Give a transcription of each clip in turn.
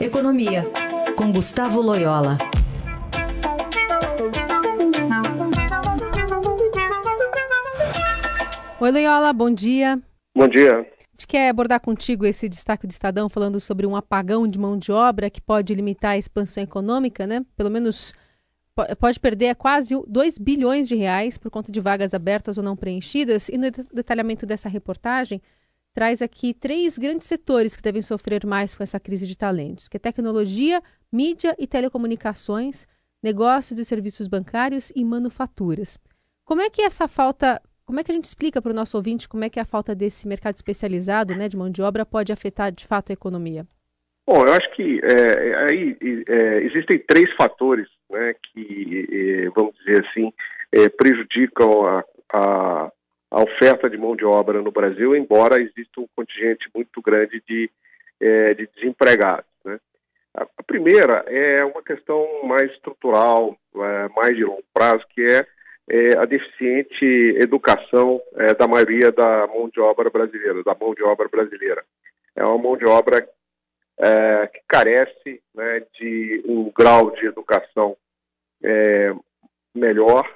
Economia, com Gustavo Loyola. Oi, Loyola, bom dia. Bom dia. A gente quer abordar contigo esse destaque do Estadão falando sobre um apagão de mão de obra que pode limitar a expansão econômica, né? Pelo menos pode perder quase 2 bilhões de reais por conta de vagas abertas ou não preenchidas. E no detalhamento dessa reportagem, traz aqui três grandes setores que devem sofrer mais com essa crise de talentos, que é tecnologia, mídia e telecomunicações, negócios e serviços bancários e manufaturas. Como é que essa falta, como é que a gente explica para o nosso ouvinte como é que a falta desse mercado especializado, né, de mão de obra, pode afetar de fato a economia? Bom, eu acho que é, aí é, existem três fatores, né, que é, vamos dizer assim é, prejudicam a, a a oferta de mão de obra no Brasil, embora exista um contingente muito grande de, é, de desempregados. Né? A, a, primeira é uma questão mais estrutural, é, mais de longo prazo, que é, é a deficiente educação é, da maioria da mão de obra brasileira, da mão de obra brasileira. É uma mão de obra que carece né, de um grau de educação melhor.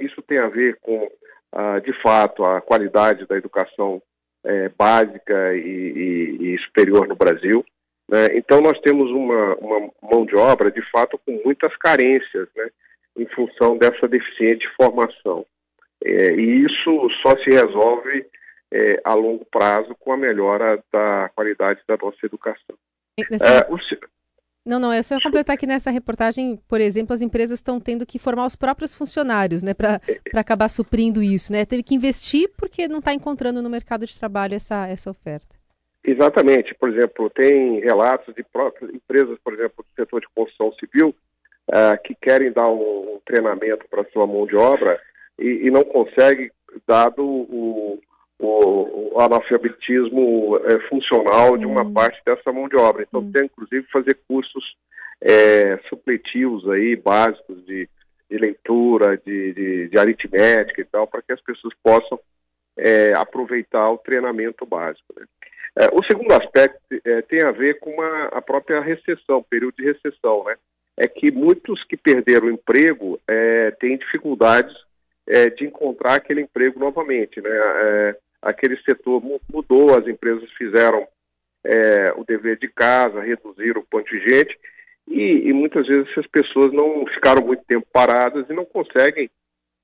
isso tem a ver com ah, de fato, a qualidade da educação é, básica e, e, e, superior no Brasil. Né? Então, nós temos uma, uma, mão de obra, de fato, com muitas carências, né? em função dessa deficiente formação. É, e isso só se resolve é, a longo prazo com a melhora da qualidade da nossa educação. É, o, não, não, é só completar que nessa reportagem, por exemplo, as empresas estão tendo que formar os próprios funcionários, né, para acabar suprindo isso, né? Teve que investir porque não está encontrando no mercado de trabalho essa, essa oferta. Exatamente. Por exemplo, tem relatos de próprias empresas, por exemplo, do setor de construção civil, uh, que querem dar um, um treinamento para sua mão de obra e, e não conseguem, dado o, o, o analfabetismo é, funcional de uma hum. parte dessa mão de obra. Então, hum. tem inclusive fazer cursos é, supletivos aí, básicos de, de leitura, de, de, de, aritmética e tal, para que as pessoas possam é, aproveitar o treinamento básico. Né? É, o segundo aspecto é, tem a ver com uma, a própria recessão, período de recessão, né? É que muitos que perderam o emprego é, têm dificuldades de encontrar aquele emprego novamente, né? Aquele setor mudou, as empresas fizeram é, o dever de casa, reduziram o contingente e, e, muitas vezes essas pessoas não ficaram muito tempo paradas e não conseguem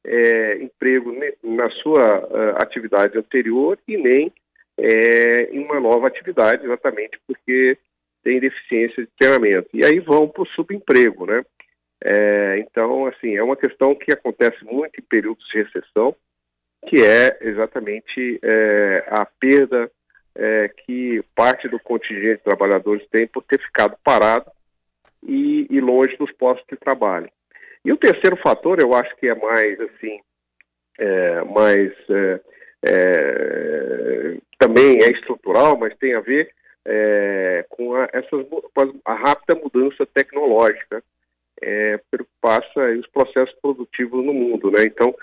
é, emprego na sua uh, atividade anterior e nem é, em uma nova atividade, exatamente porque tem deficiência de treinamento. E aí vão para o subemprego, né? É, então, assim, é uma questão que acontece muito em períodos de recessão que é exatamente é, a perda é, que parte do contingente de trabalhadores tem por ter ficado parado e, e, longe dos postos de trabalho. E o terceiro fator, eu acho que é mais assim, é, mais é, é, também é estrutural, mas tem a ver é, com a, essas, com a rápida mudança tecnológica é, que passa os processos produtivos no mundo, né? Então,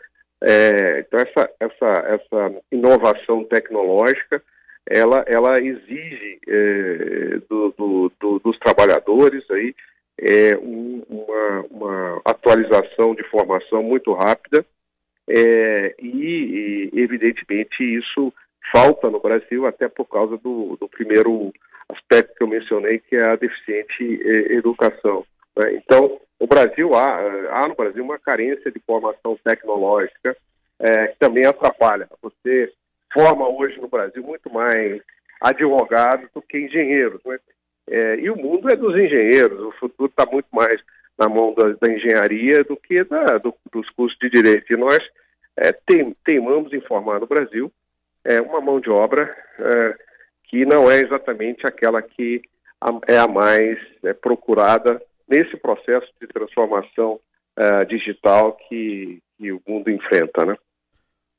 é, então essa, essa, essa inovação tecnológica ela, ela exige é, do, do, do, dos trabalhadores aí é, um, uma, uma, atualização de formação muito rápida é, e, e, evidentemente isso falta no Brasil até por causa do, do primeiro aspecto que eu mencionei que é a deficiente é, educação. Né? Então o Brasil há, há no Brasil uma carência de formação tecnológica é, que também atrapalha. Você forma hoje no Brasil muito mais advogados do que engenheiros. Né? É, e o mundo é dos engenheiros, o futuro está muito mais na mão da, da engenharia do que da, do, dos cursos de direito. E nós é, tem, teimamos em formar no Brasil é, uma mão de obra é, que não é exatamente aquela que a, é a mais é, procurada nesse processo de transformação uh, digital que, que, o mundo enfrenta, né?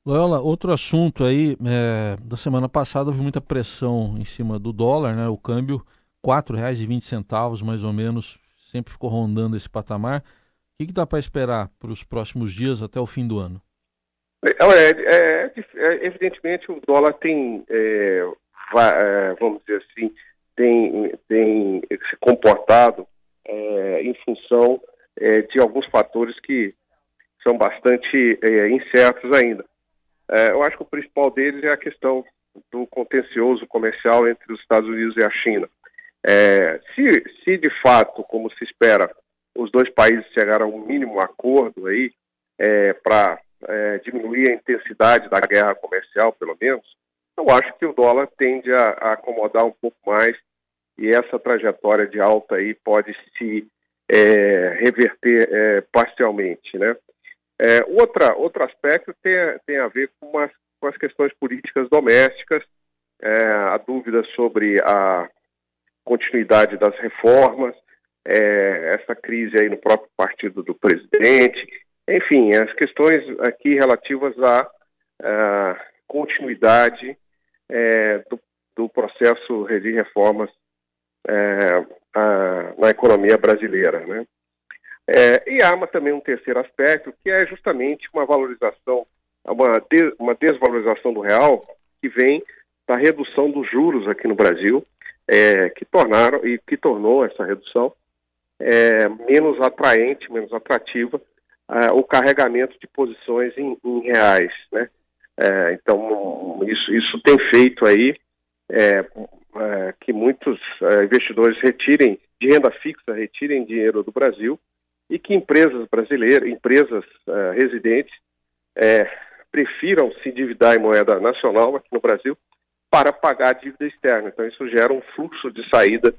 Loyola, outro assunto aí, é, da semana passada houve muita pressão em cima do dólar, né? O câmbio R$ 4,20 mais ou menos, sempre ficou rondando esse patamar. O que, dá para esperar para os próximos dias até o fim do ano? É, é, é evidentemente o dólar tem, é, vamos dizer assim, tem, tem se comportado é, em função é, de alguns fatores que são bastante é, incertos ainda. É, eu acho que o principal deles é a questão do contencioso comercial entre os Estados Unidos e a China. É, se, se de fato, como se espera, os dois países chegaram a um mínimo acordo aí é, para diminuir a intensidade da guerra comercial, pelo menos, eu acho que o dólar tende a, a acomodar um pouco mais e essa trajetória de alta aí pode se é, reverter é, parcialmente, né? É, outra, outro aspecto tem, tem a ver com, as, com as questões políticas domésticas, é, a dúvida sobre a continuidade das reformas, é, essa crise aí no próprio partido do presidente, enfim, as questões aqui relativas à, à continuidade é, do, do, processo de reformas é, a, na economia brasileira, né? É, e há também um terceiro aspecto, que é justamente uma valorização, uma, de, uma desvalorização do real que vem da redução dos juros aqui no Brasil, é, que tornaram e que tornou essa redução é, menos atraente, menos atrativa é, o carregamento de posições em, em reais, né? É, então isso, isso tem feito aí é, que muitos investidores retirem de renda fixa, retirem dinheiro do Brasil e que empresas brasileiras, empresas uh, residentes, é, prefiram se endividar em moeda nacional aqui no Brasil para pagar a dívida externa. Então, isso gera um fluxo de saída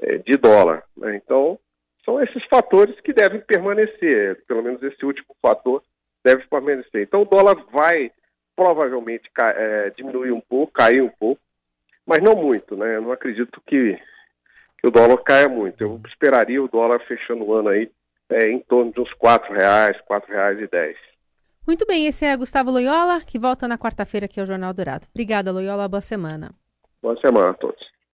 é, de dólar. Né? Então, são esses fatores que devem permanecer, pelo menos esse último fator deve permanecer. Então, o dólar vai provavelmente é, diminuir um pouco, cair um pouco, mas não muito. Né? Eu não acredito que, que o dólar caia muito. Eu esperaria o dólar fechando o ano aí é, em torno de uns R$ reais, R$ reais e dez. Muito bem, esse é Gustavo Loyola, que volta na quarta-feira aqui ao Jornal Dourado. Obrigada, Loyola, boa semana. Boa semana a todos.